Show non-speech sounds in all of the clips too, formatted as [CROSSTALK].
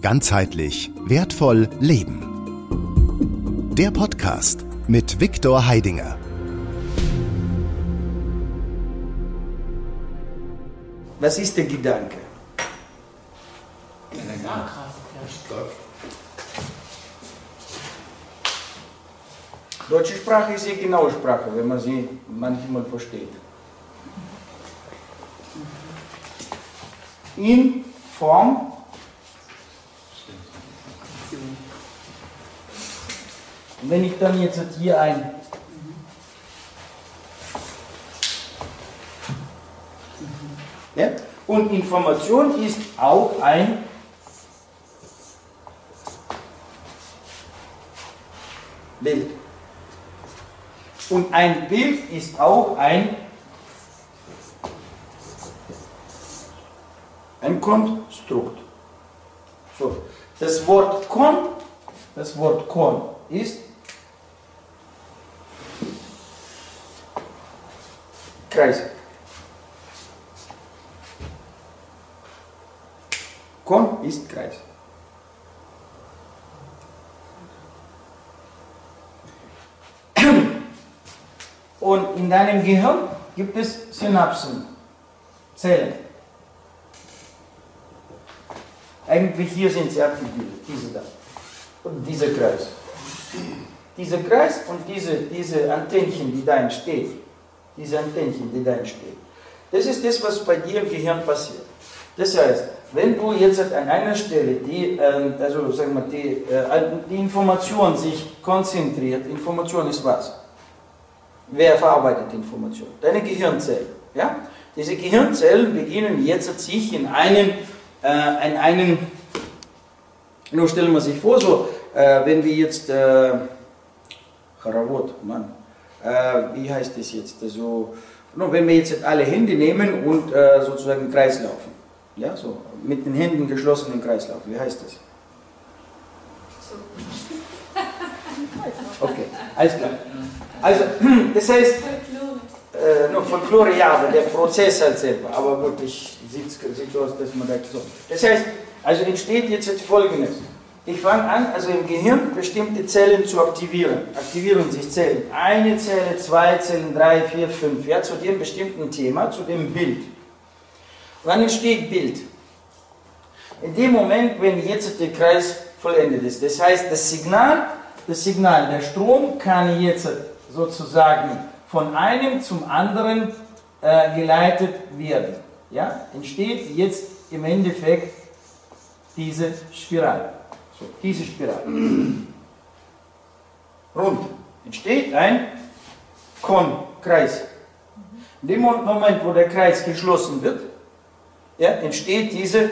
Ganzheitlich wertvoll leben. Der Podcast mit Viktor Heidinger. Was ist der Gedanke? Deutsche Sprache ist eine genaue Sprache, wenn man sie manchmal versteht. In Form Und wenn ich dann jetzt hier ein ja? Und Information ist auch ein Bild. Und ein Bild ist auch ein, ein Konstrukt. So, das Wort Kon, das Wort Kon ist Kreis. Kon ist Kreis. Und in deinem Gehirn gibt es Synapsen, Zellen. Eigentlich hier sind sie abgebildet, diese da. Und dieser Kreis. Dieser Kreis und diese, diese Antennchen, die da entstehen, diese Antennchen, die da entstehen, das ist das, was bei dir im Gehirn passiert. Das heißt, wenn du jetzt an einer Stelle die, ähm, also sagen wir, die, äh, die Information sich konzentriert, Information ist was? Wer verarbeitet Information? Deine Gehirnzellen. Ja? Diese Gehirnzellen beginnen jetzt sich in einen, äh, in einen nur stellen wir sich vor, so, äh, wenn wir jetzt, äh, Charavot, Mann, äh, wie heißt das jetzt? Also, no, wenn wir jetzt alle Hände nehmen und äh, sozusagen im Kreis laufen, ja, so, mit den Händen geschlossen im Kreis laufen, wie heißt das? Okay, alles klar. Also, [CLEARS THROAT] das heißt, äh, nur Folklore ja, aber der Prozess halt selber, aber wirklich sieht, sieht so aus, dass man da so. Das heißt, also entsteht jetzt, jetzt folgendes. Ich fange an, also im Gehirn bestimmte Zellen zu aktivieren. Aktivieren sich Zellen. Eine Zelle, zwei Zellen, drei, vier, fünf. Ja, zu dem bestimmten Thema, zu dem Bild. Wann entsteht Bild? In dem Moment, wenn jetzt der Kreis vollendet ist. Das heißt, das Signal, das Signal, der Strom kann jetzt sozusagen von einem zum anderen äh, geleitet werden. Ja? Entsteht jetzt im Endeffekt diese Spirale. So, diese Spirale. Rund. Entsteht ein Kon-Kreis. In dem Moment, wo der Kreis geschlossen wird, ja, entsteht diese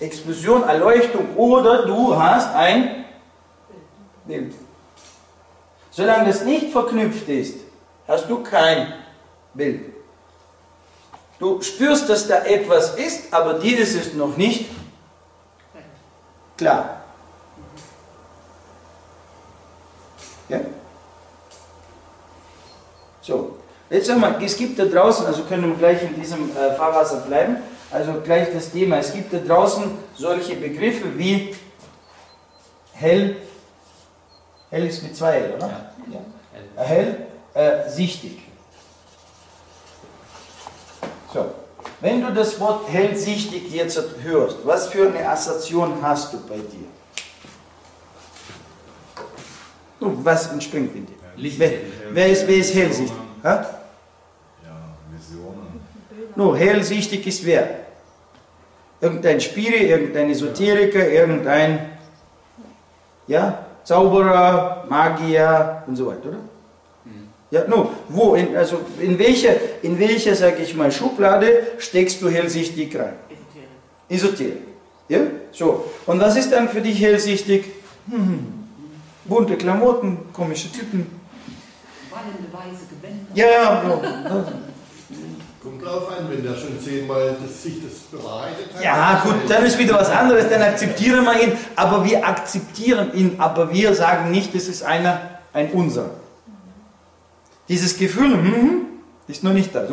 Explosion, Erleuchtung oder du hast ein Bild. Solange das nicht verknüpft ist, hast du kein Bild. Du spürst, dass da etwas ist, aber dir ist noch nicht klar. Ja? So, jetzt sagen wir, es gibt da draußen, also können wir gleich in diesem äh, Fahrwasser bleiben, also gleich das Thema, es gibt da draußen solche Begriffe wie hell, hell ist mit zwei L, oder? Ja. ja. Hell, äh, sichtig. So, wenn du das Wort hellsichtig jetzt hörst, was für eine Assoziation hast du bei dir? Was entspringt in dir? Licht, wer, wer, ist, wer ist hellsichtig? Ha? Ja, Visionen. No, hellsichtig ist wer? Irgendein Spiri, irgendein Esoteriker, irgendein ja, Zauberer, Magier und so weiter, oder? Mhm. Ja, no, wo, in, also in welcher, in welcher, sag ich mal, Schublade steckst du hellsichtig rein? Esoterik. Esoterik. Ja, so. Und was ist dann für dich hellsichtig? Hm, [LAUGHS] bunte Klamotten, komische Typen. Wallende weiße Gewänder. Ja, ja. Kommt drauf an, wenn der schon zehnmal das, sich das bewahrheitet hat. Ja, gut, dann ist wieder was anderes, dann akzeptieren wir ihn, aber wir akzeptieren ihn, aber wir sagen nicht, das ist einer, ein unser. Dieses Gefühl, hm, ist noch nicht da.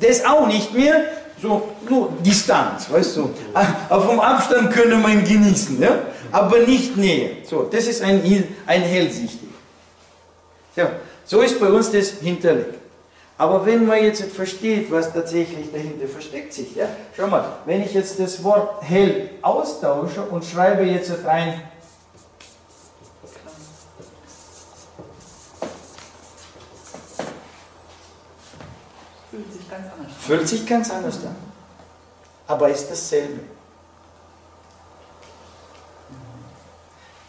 Das auch nicht mehr, So, nur Distanz, weißt du. Auf dem Abstand können man genießen, ja? aber nicht Nähe. So, das ist ein, ein hellsichtig. Ja, so ist bei uns das hinterlegt. Aber wenn man jetzt versteht, was tatsächlich dahinter versteckt sich, ja, schau mal, wenn ich jetzt das Wort hell austausche und schreibe jetzt rein Fühlt sich ganz anders an. Fühlt sich ganz anders an. Aber ist dasselbe.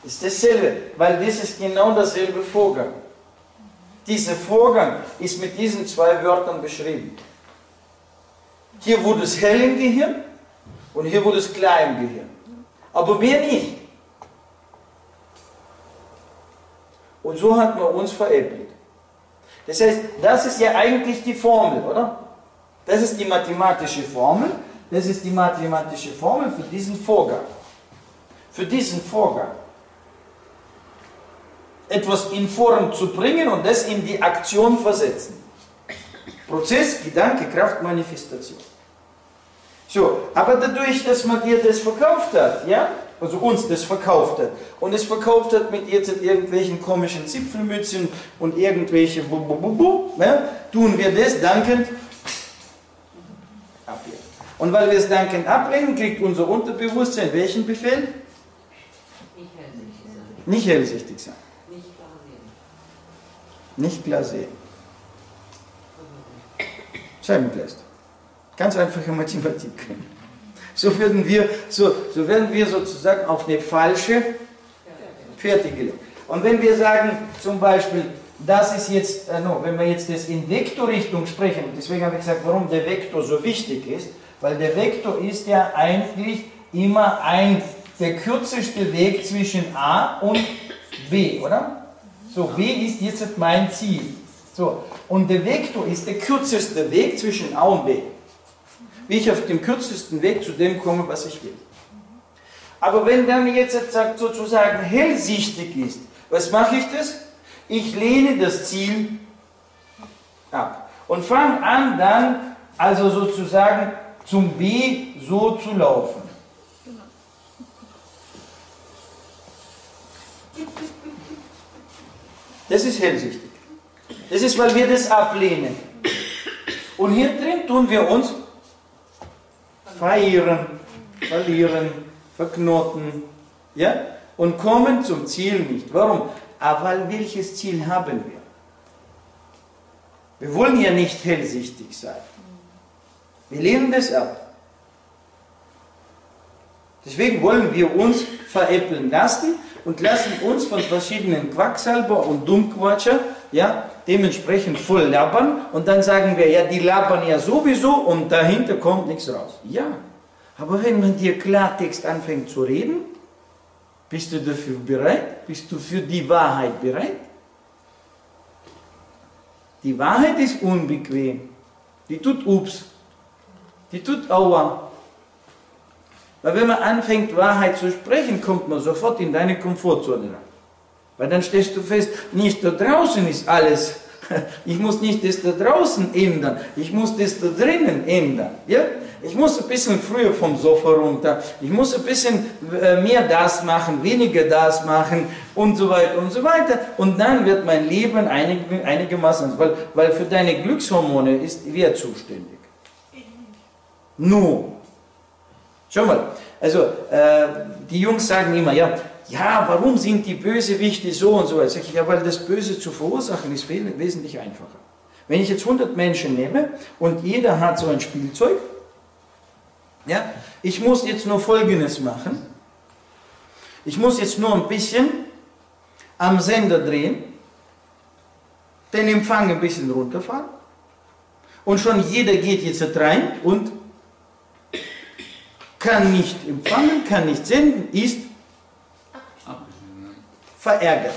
Ist dasselbe, weil das ist genau dasselbe Vorgang. Dieser Vorgang ist mit diesen zwei Wörtern beschrieben. Hier wurde es hell im Gehirn und hier wurde es klar im Gehirn. Aber mehr nicht. Und so hat man uns veräppelt. Das heißt, das ist ja eigentlich die Formel, oder? Das ist die mathematische Formel. Das ist die mathematische Formel für diesen Vorgang. Für diesen Vorgang. Etwas in Form zu bringen und das in die Aktion versetzen. Prozess, Gedanke, Kraft, Manifestation. So, aber dadurch, dass man dir das verkauft hat, ja, also uns das verkauft hat, und es verkauft hat mit jetzt irgendwelchen komischen Zipfelmützen und irgendwelche bu, bu, bu, bu, ja, tun wir das dankend ablehnen. Und weil wir es dankend ablehnen, kriegt unser Unterbewusstsein welchen Befehl? Nicht hellsichtig sein. Nicht hellsichtig sein, Nicht klar sehen. nicht klar sehen. Scheibenkleist. Ganz einfache Mathematik. So werden wir, so, so werden wir sozusagen auf eine falsche gelegt. Und wenn wir sagen, zum Beispiel, das ist jetzt, äh, no, wenn wir jetzt das in Vektorrichtung sprechen, deswegen habe ich gesagt, warum der Vektor so wichtig ist, weil der Vektor ist ja eigentlich immer ein, der kürzeste Weg zwischen A und B, oder? So, B ist jetzt mein Ziel. So, und der Vektor ist der kürzeste Weg zwischen A und B. Wie ich auf dem kürzesten Weg zu dem komme, was ich will. Aber wenn mir jetzt sozusagen hellsichtig ist, was mache ich das? Ich lehne das Ziel ab und fange an dann, also sozusagen zum B so zu laufen. Das ist hellsichtig. Das ist, weil wir das ablehnen. Und hier drin tun wir uns verirren, verlieren, verknoten, ja, und kommen zum Ziel nicht. Warum? Aber weil welches Ziel haben wir? Wir wollen ja nicht hellsichtig sein. Wir lehnen das ab. Deswegen wollen wir uns veräppeln lassen und lassen uns von verschiedenen Quacksalber und Dummquatscher ja, dementsprechend voll labern und dann sagen wir, ja, die labern ja sowieso und dahinter kommt nichts raus. Ja, aber wenn man dir Klartext anfängt zu reden, bist du dafür bereit? Bist du für die Wahrheit bereit? Die Wahrheit ist unbequem. Die tut Ups. Die tut Aua. Weil wenn man anfängt, Wahrheit zu sprechen, kommt man sofort in deine Komfortzone rein. Weil dann stellst du fest, nicht da draußen ist alles. [LAUGHS] Ich muss nicht das da draußen ändern. Ich muss das da drinnen ändern. Ja? Ich muss ein bisschen früher vom Sofa runter. Ich muss ein bisschen äh, mehr das machen, weniger das machen und so weiter und so weiter. Und dann wird mein Leben einig, einigermaßen, weil, weil für deine Glückshormone ist wer zuständig? Nur. Schau mal, also äh, die Jungs sagen immer, ja, ja, warum sind die Bösewichte so und so? Sag ich, ja, weil das Böse zu verursachen ist wesentlich einfacher. Wenn ich jetzt 100 Menschen nehme und jeder hat so ein Spielzeug, ja, ich muss jetzt nur Folgendes machen. Ich muss jetzt nur ein bisschen am Sender drehen, den Empfang ein bisschen runterfahren und schon jeder geht jetzt rein und kann nicht empfangen, kann nicht senden, ist verärgert.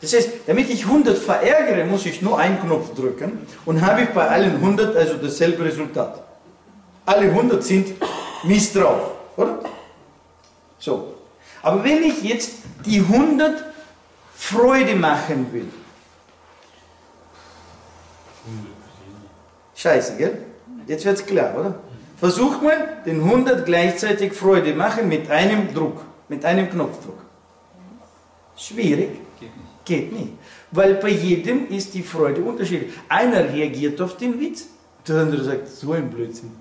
Das heißt, damit ich 100 verärgere, muss ich nur einen Knopf drücken und habe ich bei allen 100 also dasselbe Resultat. Alle 100 sind Mist drauf, oder? So. Aber wenn ich jetzt die 100 Freude machen will, scheiße, gell? Jetzt wird's klar, oder? Versucht man, den 100 gleichzeitig Freude machen mit einem Druck, mit einem Knopfdruck. Schwierig? Geht nicht. Geht nicht. Weil bei jedem ist die Freude unterschiedlich. Einer reagiert auf den Witz, der andere sagt, so ein Blödsinn.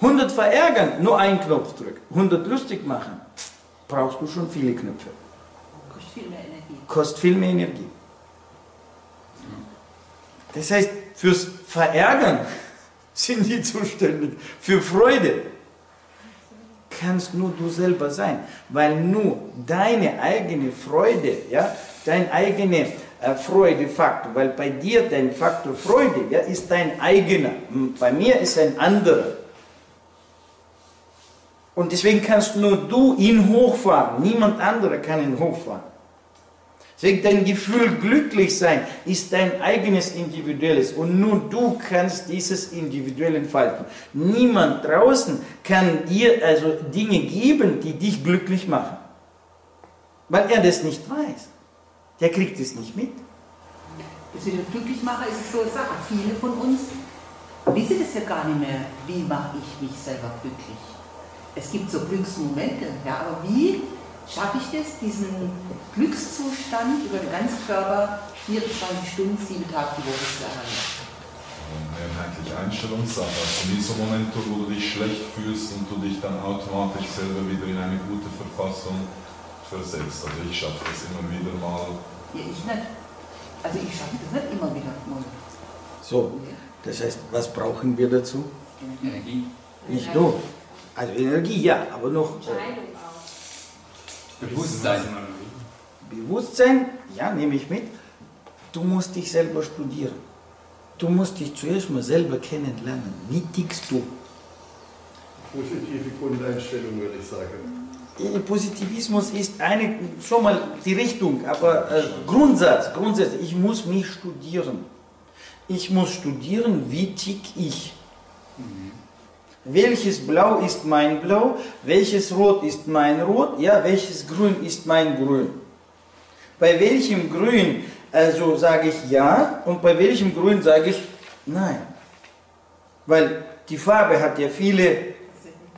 100 verärgern, nur ein Knopfdruck. 100 lustig machen, brauchst du schon viele Knöpfe. Kostet viel mehr Energie. Kostet viel mehr Energie. Das heißt, fürs Verärgern [LAUGHS] sind die zuständig. Für Freude kannst nur du selber sein, weil nur deine eigene Freude, ja, dein eigener äh, Freudefaktor, weil bei dir dein Faktor Freude ja, ist dein eigener, Hm, bei mir ist ein anderer. Und deswegen kannst nur du ihn hochfahren, niemand anderer kann ihn hochfahren. Deswegen dein Gefühl glücklich sein ist dein eigenes individuelles und nur du kannst dieses individuell entfalten. Niemand draußen kann dir also Dinge geben, die dich glücklich machen. Weil er das nicht weiß. Der kriegt es nicht mit. Dem Glücklichmacher ist so eine Sache. Viele von uns wissen das ja gar nicht mehr. Wie mache ich mich selber glücklich? Es gibt so Glücksmomente, ja, aber wie schaffe ich das, diesen Glückszustand über den ganzen Körper 24 Stunden, sieben Tage die Woche zu erhalten? eine einheitliche Einstellungssache. Also in diesem Moment, wo du dich schlecht fühlst und du dich dann automatisch selber wieder in eine gute Verfassung versetzt. Also ich schaffe das immer wieder mal. Ja, ich nicht. Also ich schaffe das nicht immer wieder. Mal. So, das heißt, was brauchen wir dazu? Energie. Nicht nur. Also Energie, ja, aber noch äh, Entscheidung auch. Bewusstsein. Bewusstsein, ja, nehme ich mit. Du musst dich selber studieren. Du musst dich zuerst mal selber kennenlernen. Wie tickst du? Positive Grundeinstellung, würde ich sagen. Äh, Positivismus ist eine, schon mal die Richtung, aber äh, Grundsatz, Grundsatz, ich muss mich studieren. Ich muss studieren, wie tick ich. Welches Blau ist mein Blau? Welches Rot ist mein Rot? Ja, welches Grün ist mein Grün? Bei welchem Grün also sage ich ja und bei welchem Grün sage ich nein? Weil die Farbe hat ja viele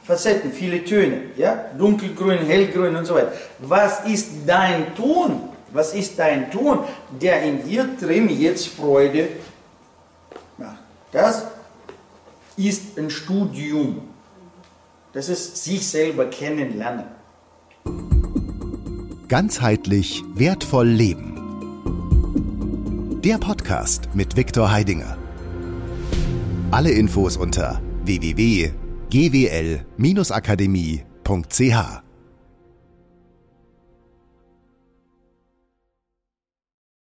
Facetten, viele Töne, ja? Dunkelgrün, hellgrün und so weiter. Was ist dein Ton? Was ist dein Ton, der in dir drin jetzt Freude macht? Das ist ein Studium. Das ist sich selber kennenlernen. Ganzheitlich wertvoll leben. Der Podcast mit Viktor Heidinger. Alle Infos unter www.gwl-akademie.ch